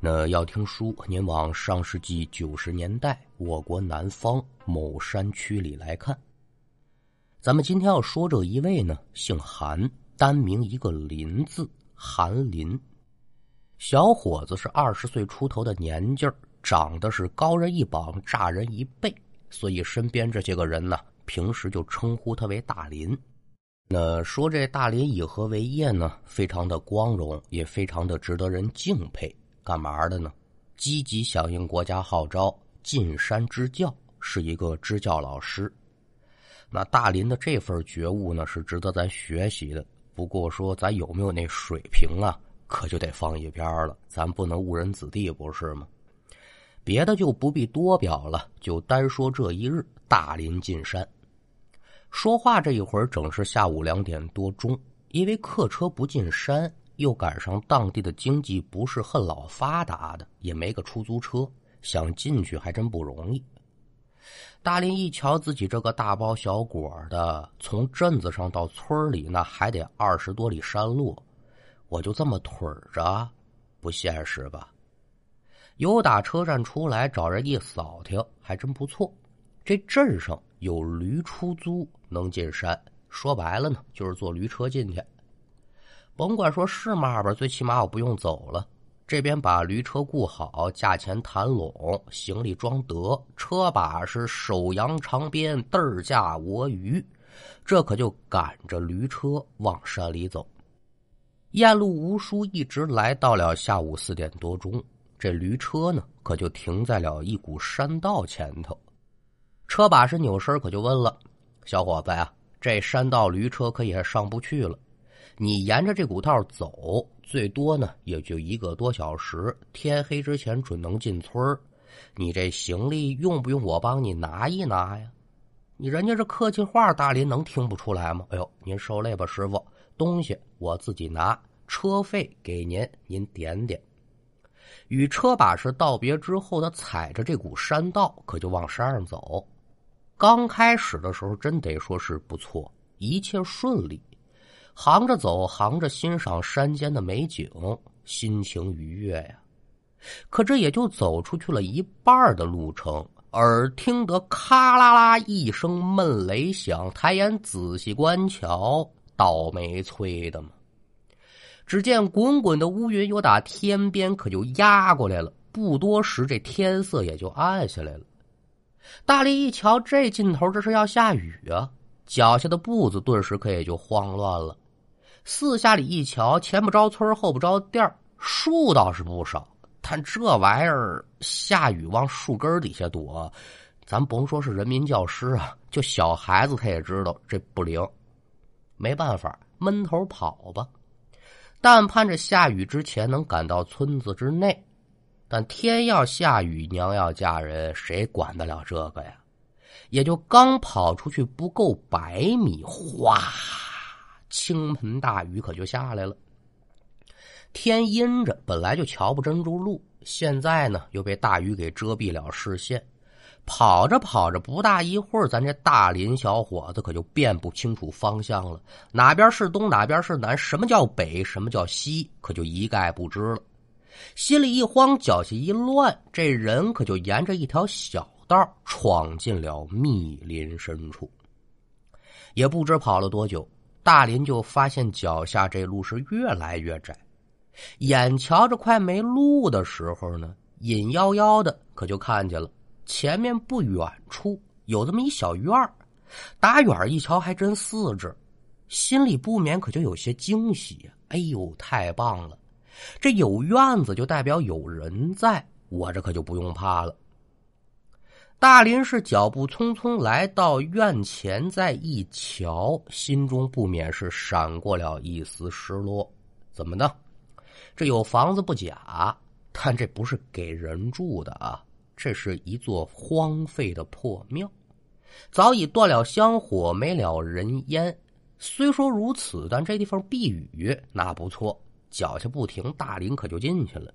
那要听书，您往上世纪九十年代我国南方某山区里来看。咱们今天要说这一位呢，姓韩，单名一个林字，韩林。小伙子是二十岁出头的年纪儿，长得是高人一膀，炸人一倍，所以身边这些个人呢，平时就称呼他为大林。那说这大林以何为业呢？非常的光荣，也非常的值得人敬佩。干嘛的呢？积极响应国家号召，进山支教，是一个支教老师。那大林的这份觉悟呢，是值得咱学习的。不过说咱有没有那水平啊？可就得放一边了，咱不能误人子弟，不是吗？别的就不必多表了，就单说这一日，大林进山。说话这一会儿，正是下午两点多钟。因为客车不进山，又赶上当地的经济不是很老发达的，也没个出租车，想进去还真不容易。大林一瞧自己这个大包小裹的，从镇子上到村里，那还得二十多里山路。我就这么腿着，不现实吧？有打车站出来，找人一扫听，还真不错。这镇上有驴出租，能进山。说白了呢，就是坐驴车进去。甭管说是嘛吧，最起码我不用走了。这边把驴车雇好，价钱谈拢，行李装得，车把是手扬长鞭，嘚儿驾我鱼，这可就赶着驴车往山里走。沿路无书，一直来到了下午四点多钟。这驴车呢，可就停在了一股山道前头。车把是扭身，可就问了：“小伙子呀，这山道驴车可也上不去了。你沿着这股道走，最多呢也就一个多小时。天黑之前准能进村你这行李用不用我帮你拿一拿呀？你人家这客气话，大林能听不出来吗？哎呦，您受累吧，师傅。”东西我自己拿，车费给您，您点点。与车把式道别之后，他踩着这股山道，可就往山上走。刚开始的时候，真得说是不错，一切顺利，行着走，行着欣赏山间的美景，心情愉悦呀。可这也就走出去了一半的路程，耳听得咔啦啦一声闷雷响，抬眼仔细观瞧。倒霉催的嘛！只见滚滚的乌云由打天边可就压过来了，不多时，这天色也就暗下来了。大力一瞧，这劲头，这是要下雨啊！脚下的步子顿时可也就慌乱了。四下里一瞧，前不着村后不着店树倒是不少，但这玩意儿下雨往树根底下躲，咱甭说是人民教师啊，就小孩子他也知道这不灵。没办法，闷头跑吧。但盼着下雨之前能赶到村子之内。但天要下雨，娘要嫁人，谁管得了这个呀？也就刚跑出去不够百米，哗，倾盆大雨可就下来了。天阴着，本来就瞧不真住路，现在呢又被大雨给遮蔽了视线。跑着跑着，不大一会儿，咱这大林小伙子可就辨不清楚方向了，哪边是东，哪边是南，什么叫北，什么叫西，可就一概不知了。心里一慌，脚下一乱，这人可就沿着一条小道闯进了密林深处。也不知跑了多久，大林就发现脚下这路是越来越窄，眼瞧着快没路的时候呢，隐妖妖的可就看见了。前面不远处有这么一小院儿，打远一瞧还真四只，心里不免可就有些惊喜。哎呦，太棒了！这有院子就代表有人在，我这可就不用怕了。大林是脚步匆匆来到院前，再一瞧，心中不免是闪过了一丝失落。怎么的？这有房子不假，但这不是给人住的啊。这是一座荒废的破庙，早已断了香火，没了人烟。虽说如此，但这地方避雨那不错。脚下不停，大林可就进去了。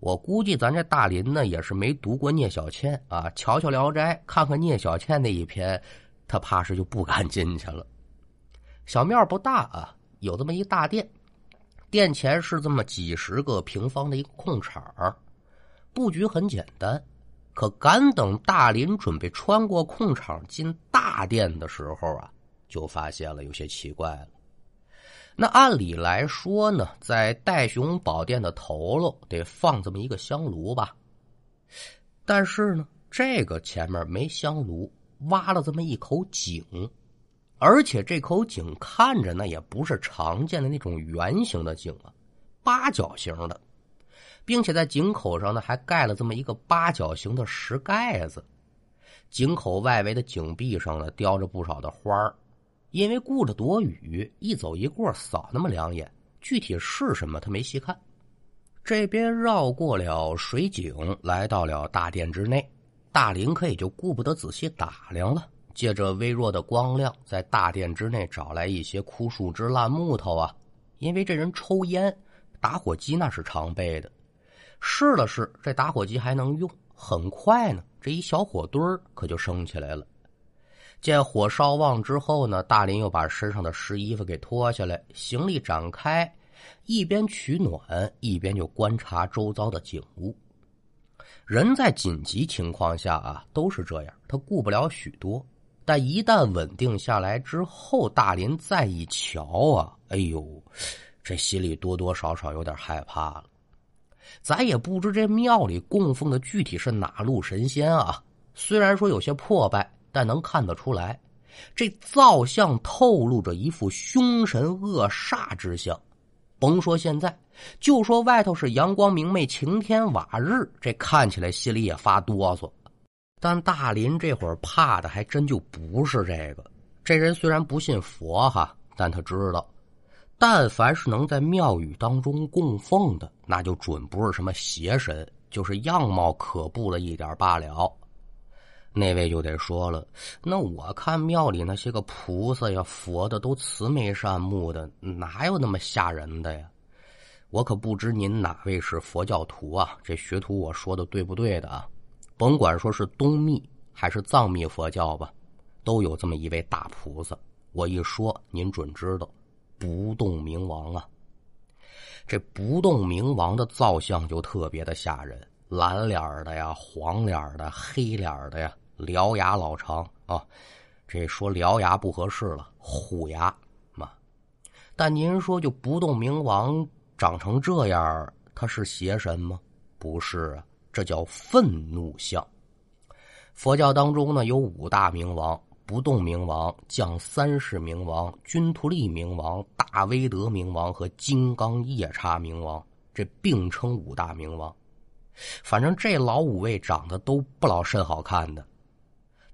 我估计咱这大林呢，也是没读过聂小倩啊。瞧瞧《聊斋》，看看聂小倩那一篇，他怕是就不敢进去了。小庙不大啊，有这么一大殿，殿前是这么几十个平方的一个空场，布局很简单。可赶等大林准备穿过空场进大殿的时候啊，就发现了有些奇怪了。那按理来说呢，在戴雄宝殿的头喽得放这么一个香炉吧，但是呢，这个前面没香炉，挖了这么一口井。而且这口井看着那也不是常见的那种圆形的井啊，八角形的，并且在井口上呢还盖了这么一个八角形的石盖子。井口外围的井壁上呢雕着不少的花儿，因为顾着躲雨，一走一过扫那么两眼，具体是什么他没细看。这边绕过了水井，来到了大殿之内，大林可也就顾不得仔细打量了。借着微弱的光亮，在大殿之内找来一些枯树枝、烂木头啊。因为这人抽烟，打火机那是常备的。试了试，这打火机还能用。很快呢，这一小火堆儿可就升起来了。见火烧旺之后呢，大林又把身上的湿衣服给脱下来，行李展开，一边取暖，一边就观察周遭的景物。人在紧急情况下啊，都是这样，他顾不了许多。但一旦稳定下来之后，大林再一瞧啊，哎呦，这心里多多少少有点害怕了。咱也不知这庙里供奉的具体是哪路神仙啊？虽然说有些破败，但能看得出来，这造像透露着一副凶神恶煞之相。甭说现在，就说外头是阳光明媚、晴天瓦日，这看起来心里也发哆嗦。但大林这会儿怕的还真就不是这个。这人虽然不信佛哈，但他知道，但凡是能在庙宇当中供奉的，那就准不是什么邪神，就是样貌可怖了一点罢了。那位就得说了，那我看庙里那些个菩萨呀、佛的都慈眉善目的，哪有那么吓人的呀？我可不知您哪位是佛教徒啊？这学徒我说的对不对的啊？甭管说是东密还是藏密佛教吧，都有这么一位大菩萨。我一说，您准知道，不动明王啊。这不动明王的造像就特别的吓人，蓝脸的呀，黄脸的，黑脸的呀，獠牙老长啊。这说獠牙不合适了，虎牙嘛。但您说，就不动明王长成这样，他是邪神吗？不是啊。这叫愤怒相。佛教当中呢，有五大明王：不动明王、降三世明王、君图利明王、大威德明王和金刚夜叉明王。这并称五大明王。反正这老五位长得都不老甚好看的。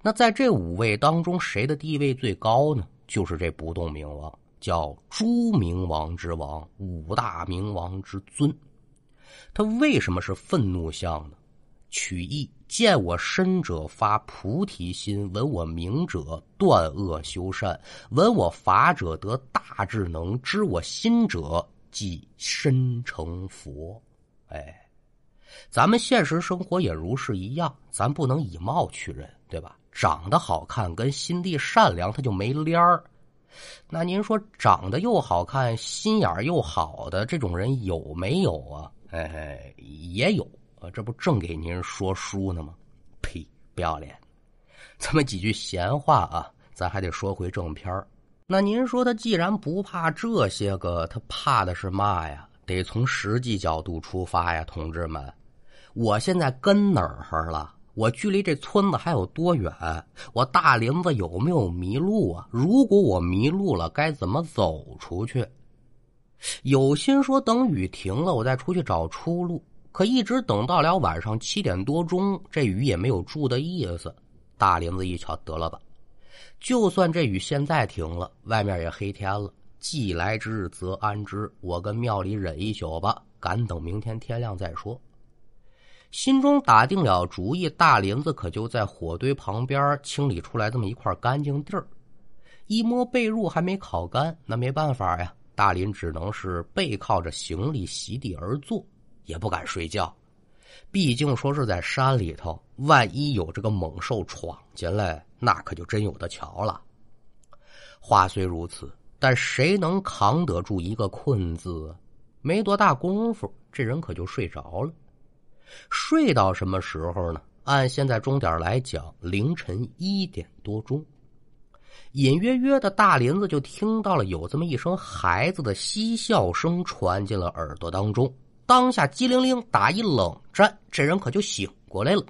那在这五位当中，谁的地位最高呢？就是这不动明王，叫诸明王之王，五大明王之尊。他为什么是愤怒相呢？取义见我身者发菩提心，闻我名者断恶修善，闻我法者得大智能，知我心者即身成佛。哎，咱们现实生活也如是一样，咱不能以貌取人，对吧？长得好看跟心地善良，他就没边儿。那您说，长得又好看、心眼又好的这种人有没有啊？哎，也有啊，这不正给您说书呢吗？呸，不要脸！这么几句闲话啊，咱还得说回正片那您说他既然不怕这些个，他怕的是嘛呀？得从实际角度出发呀，同志们！我现在跟哪儿了？我距离这村子还有多远？我大林子有没有迷路啊？如果我迷路了，该怎么走出去？有心说等雨停了，我再出去找出路。可一直等到了晚上七点多钟，这雨也没有住的意思。大林子一瞧，得了吧，就算这雨现在停了，外面也黑天了。既来之则安之，我跟庙里忍一宿吧，赶等明天天亮再说。心中打定了主意，大林子可就在火堆旁边清理出来这么一块干净地儿。一摸被褥还没烤干，那没办法呀。大林只能是背靠着行李席地而坐，也不敢睡觉。毕竟说是在山里头，万一有这个猛兽闯进来，那可就真有的瞧了。话虽如此，但谁能扛得住一个“困”字？没多大功夫，这人可就睡着了。睡到什么时候呢？按现在钟点来讲，凌晨一点多钟。隐约约的大林子就听到了有这么一声孩子的嬉笑声传进了耳朵当中，当下机灵灵打一冷战，这人可就醒过来了，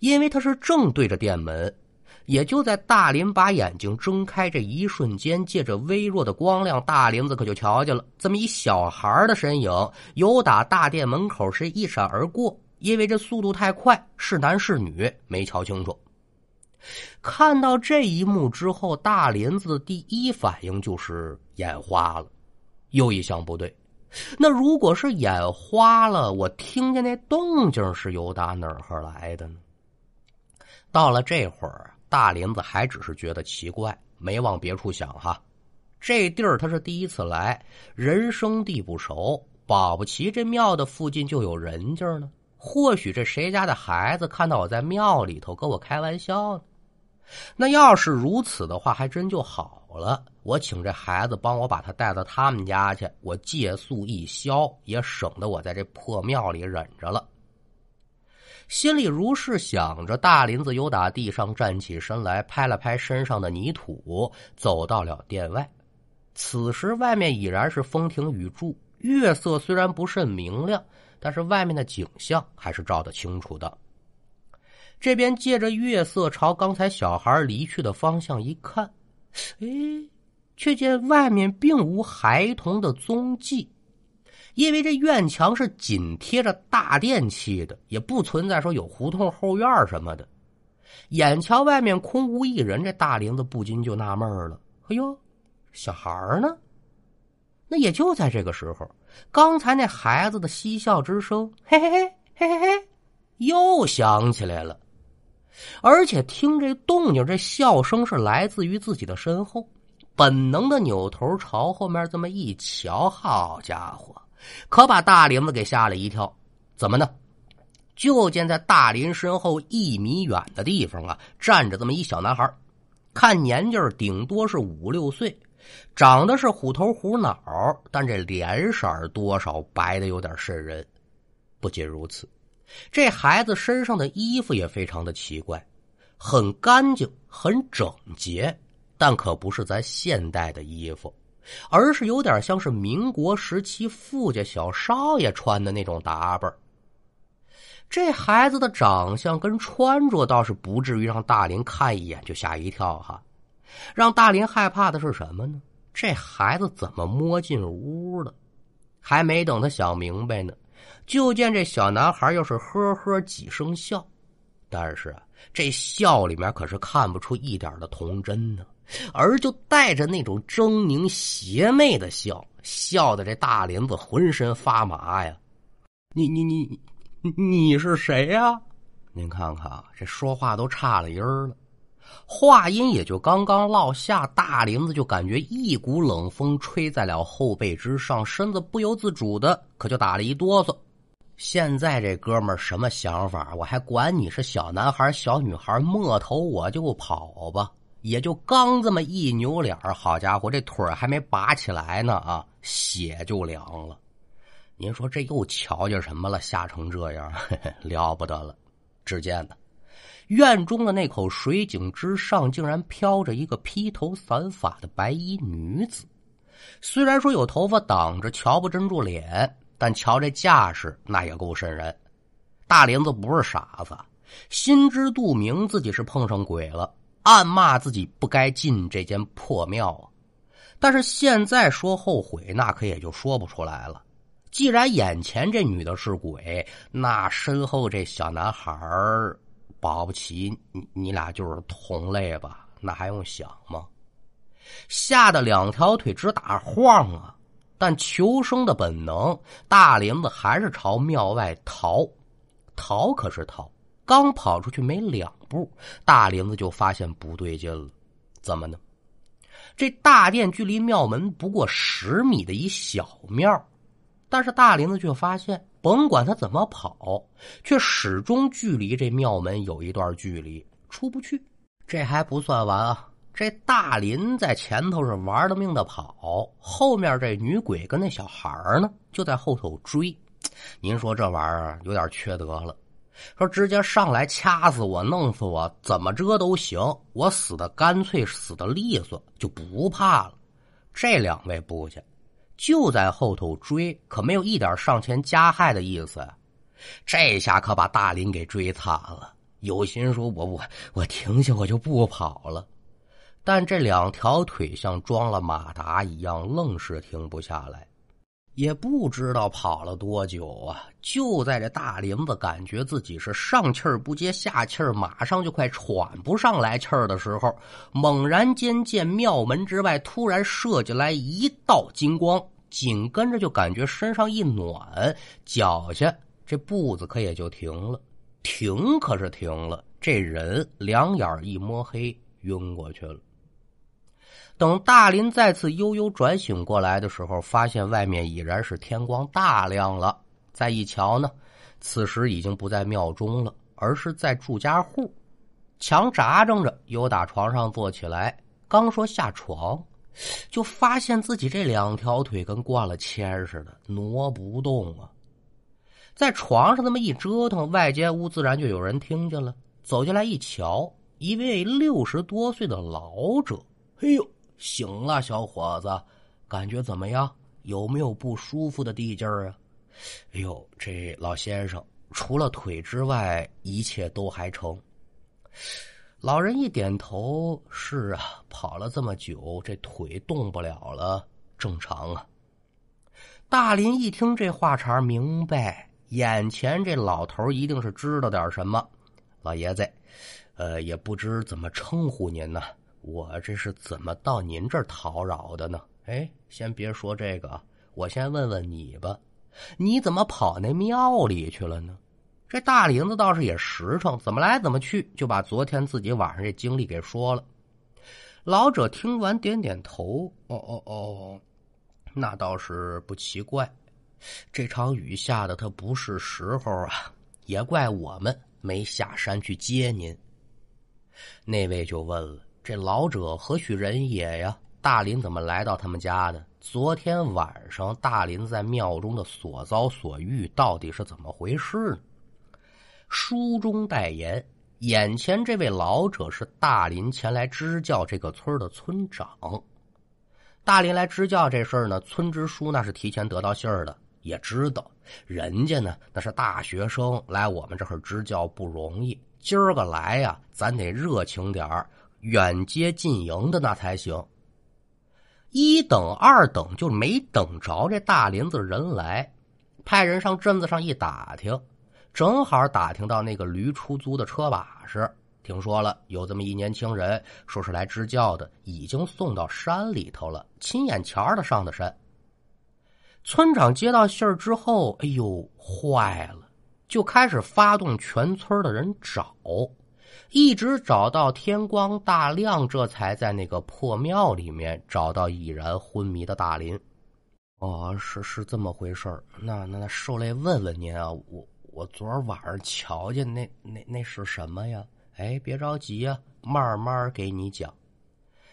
因为他是正对着店门。也就在大林把眼睛睁开这一瞬间，借着微弱的光亮，大林子可就瞧见了这么一小孩的身影，由打大殿门口是一闪而过。因为这速度太快，是男是女没瞧清楚。看到这一幕之后，大林子的第一反应就是眼花了。又一想，不对，那如果是眼花了，我听见那动静是由打哪儿来的呢？到了这会儿。大林子还只是觉得奇怪，没往别处想哈。这地儿他是第一次来，人生地不熟，保不齐这庙的附近就有人家呢。或许这谁家的孩子看到我在庙里头跟我开玩笑呢？那要是如此的话，还真就好了。我请这孩子帮我把他带到他们家去，我借宿一宵，也省得我在这破庙里忍着了。心里如是想着，大林子由打地上站起身来，拍了拍身上的泥土，走到了店外。此时外面已然是风停雨住，月色虽然不甚明亮，但是外面的景象还是照得清楚的。这边借着月色朝刚才小孩离去的方向一看，哎，却见外面并无孩童的踪迹。因为这院墙是紧贴着大殿砌的，也不存在说有胡同后院什么的。眼瞧外面空无一人，这大林子不禁就纳闷了：“哎呦，小孩呢？”那也就在这个时候，刚才那孩子的嬉笑之声，嘿嘿嘿，嘿嘿嘿，又响起来了。而且听这动静，这笑声是来自于自己的身后。本能的扭头朝后面这么一瞧，好家伙！可把大林子给吓了一跳，怎么呢？就见在大林身后一米远的地方啊，站着这么一小男孩，看年纪顶多是五六岁，长得是虎头虎脑，但这脸色多少白的有点渗人。不仅如此，这孩子身上的衣服也非常的奇怪，很干净，很整洁，但可不是咱现代的衣服。而是有点像是民国时期富家小少爷穿的那种打扮。这孩子的长相跟穿着倒是不至于让大林看一眼就吓一跳哈。让大林害怕的是什么呢？这孩子怎么摸进屋了？还没等他想明白呢，就见这小男孩又是呵呵几声笑，但是，这笑里面可是看不出一点的童真呢。而就带着那种狰狞邪魅的笑，笑的这大林子浑身发麻呀！你你你你是谁呀？您看看这说话都差了音儿了，话音也就刚刚落下，大林子就感觉一股冷风吹在了后背之上，身子不由自主的可就打了一哆嗦。现在这哥们儿什么想法？我还管你是小男孩小女孩，摸头我就跑吧。也就刚这么一扭脸好家伙，这腿还没拔起来呢啊，血就凉了。您说这又瞧见什么了？吓成这样，了不得了！只见呢，院中的那口水井之上，竟然飘着一个披头散发的白衣女子。虽然说有头发挡着，瞧不真住脸，但瞧这架势，那也够瘆人。大林子不是傻子，心知肚明自己是碰上鬼了。暗骂自己不该进这间破庙啊！但是现在说后悔，那可也就说不出来了。既然眼前这女的是鬼，那身后这小男孩保不齐你你俩就是同类吧？那还用想吗？吓得两条腿直打晃啊！但求生的本能，大林子还是朝庙外逃。逃可是逃。刚跑出去没两步，大林子就发现不对劲了。怎么呢？这大殿距离庙门不过十米的一小庙，但是大林子却发现，甭管他怎么跑，却始终距离这庙门有一段距离，出不去。这还不算完啊！这大林在前头是玩了命的跑，后面这女鬼跟那小孩呢就在后头追。您说这玩意儿有点缺德了。说直接上来掐死我、弄死我，怎么着都行。我死的干脆，死的利索，就不怕了。这两位部下就在后头追，可没有一点上前加害的意思。这下可把大林给追惨了。有心说：“我我我停下，我就不跑了。”但这两条腿像装了马达一样，愣是停不下来。也不知道跑了多久啊！就在这大林子感觉自己是上气儿不接下气儿，马上就快喘不上来气儿的时候，猛然间见庙门之外突然射进来一道金光，紧跟着就感觉身上一暖，脚下这步子可也就停了。停可是停了，这人两眼一摸黑，晕过去了。等大林再次悠悠转醒过来的时候，发现外面已然是天光大亮了。再一瞧呢，此时已经不在庙中了，而是在住家户。强扎正着，又打床上坐起来，刚说下床，就发现自己这两条腿跟灌了铅似的，挪不动啊。在床上那么一折腾，外间屋自然就有人听见了。走进来一瞧，一位六十多岁的老者，嘿呦！醒了，小伙子，感觉怎么样？有没有不舒服的地劲儿啊？哎呦，这老先生，除了腿之外，一切都还成。老人一点头：“是啊，跑了这么久，这腿动不了了，正常啊。”大林一听这话茬，明白眼前这老头一定是知道点什么。老爷子，呃，也不知怎么称呼您呢？我这是怎么到您这儿讨扰的呢？哎，先别说这个，我先问问你吧，你怎么跑那庙里去了呢？这大林子倒是也实诚，怎么来怎么去，就把昨天自己晚上这经历给说了。老者听完点点头，哦哦哦，那倒是不奇怪。这场雨下的他不是时候啊，也怪我们没下山去接您。那位就问了。这老者何许人也呀？大林怎么来到他们家的？昨天晚上大林在庙中的所遭所遇到底是怎么回事呢？书中代言，眼前这位老者是大林前来支教这个村的村长。大林来支教这事儿呢，村支书那是提前得到信儿的，也知道人家呢那是大学生来我们这儿支教不容易，今儿个来呀，咱得热情点儿。远接近迎的那才行。一等二等就没等着这大林子人来，派人上镇子上一打听，正好打听到那个驴出租的车把式，听说了有这么一年轻人，说是来支教的，已经送到山里头了，亲眼瞧着上的山。村长接到信儿之后，哎呦，坏了，就开始发动全村的人找。一直找到天光大亮，这才在那个破庙里面找到已然昏迷的大林。哦，是是这么回事那那那，受累问问您啊，我我昨儿晚上瞧见那那那是什么呀？哎，别着急呀，慢慢给你讲。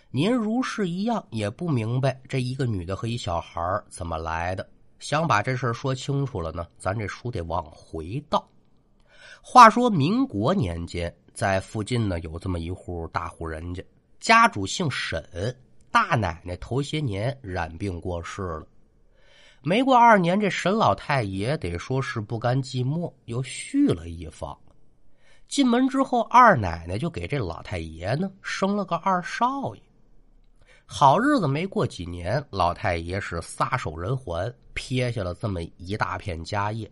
您如是一样也不明白这一个女的和一小孩怎么来的，想把这事说清楚了呢，咱这书得往回倒。话说民国年间。在附近呢，有这么一户大户人家，家主姓沈，大奶奶头些年染病过世了。没过二年，这沈老太爷得说是不甘寂寞，又续了一房。进门之后，二奶奶就给这老太爷呢生了个二少爷。好日子没过几年，老太爷是撒手人寰，撇下了这么一大片家业。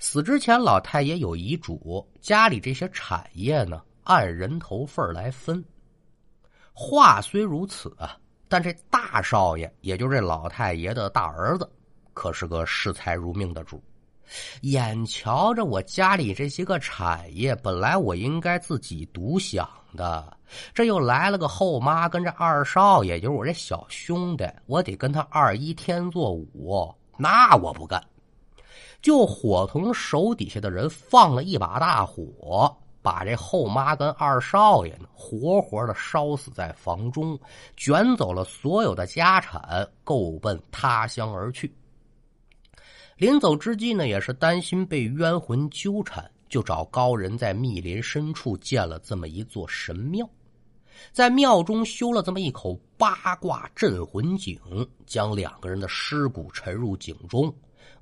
死之前，老太爷有遗嘱，家里这些产业呢，按人头份来分。话虽如此啊，但这大少爷，也就是这老太爷的大儿子，可是个视财如命的主。眼瞧着我家里这些个产业，本来我应该自己独享的，这又来了个后妈跟这二少爷，就是我这小兄弟，我得跟他二一天作五，那我不干。就伙同手底下的人放了一把大火，把这后妈跟二少爷呢活活的烧死在房中，卷走了所有的家产，够奔他乡而去。临走之际呢，也是担心被冤魂纠缠，就找高人在密林深处建了这么一座神庙，在庙中修了这么一口八卦镇魂井，将两个人的尸骨沉入井中。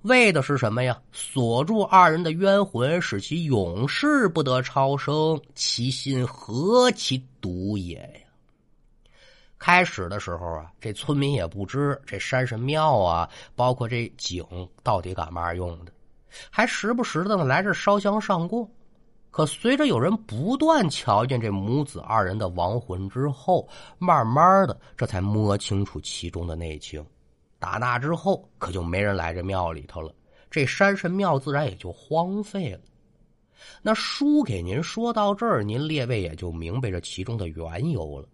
为的是什么呀？锁住二人的冤魂，使其永世不得超生。其心何其毒也呀！开始的时候啊，这村民也不知这山神庙啊，包括这井到底干嘛用的，还时不时的来这烧香上供。可随着有人不断瞧见这母子二人的亡魂之后，慢慢的这才摸清楚其中的内情。打那之后，可就没人来这庙里头了，这山神庙自然也就荒废了。那书给您说到这儿，您列位也就明白这其中的缘由了。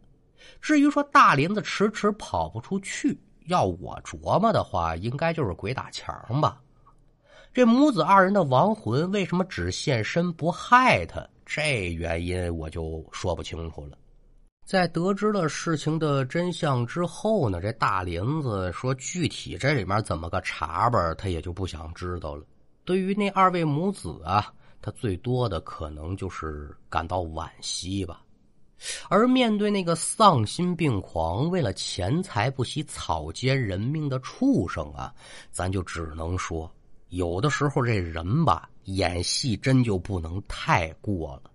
至于说大林子迟迟跑不出去，要我琢磨的话，应该就是鬼打墙吧。这母子二人的亡魂为什么只现身不害他？这原因我就说不清楚了。在得知了事情的真相之后呢，这大林子说具体这里面怎么个查吧，他也就不想知道了。对于那二位母子啊，他最多的可能就是感到惋惜吧。而面对那个丧心病狂、为了钱财不惜草菅人命的畜生啊，咱就只能说，有的时候这人吧，演戏真就不能太过了。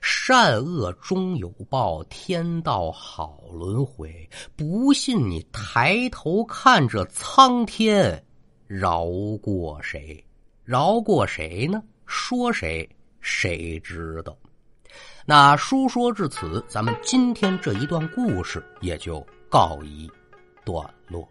善恶终有报，天道好轮回。不信你抬头看这苍天，饶过谁？饶过谁呢？说谁？谁知道？那书说至此，咱们今天这一段故事也就告一段落。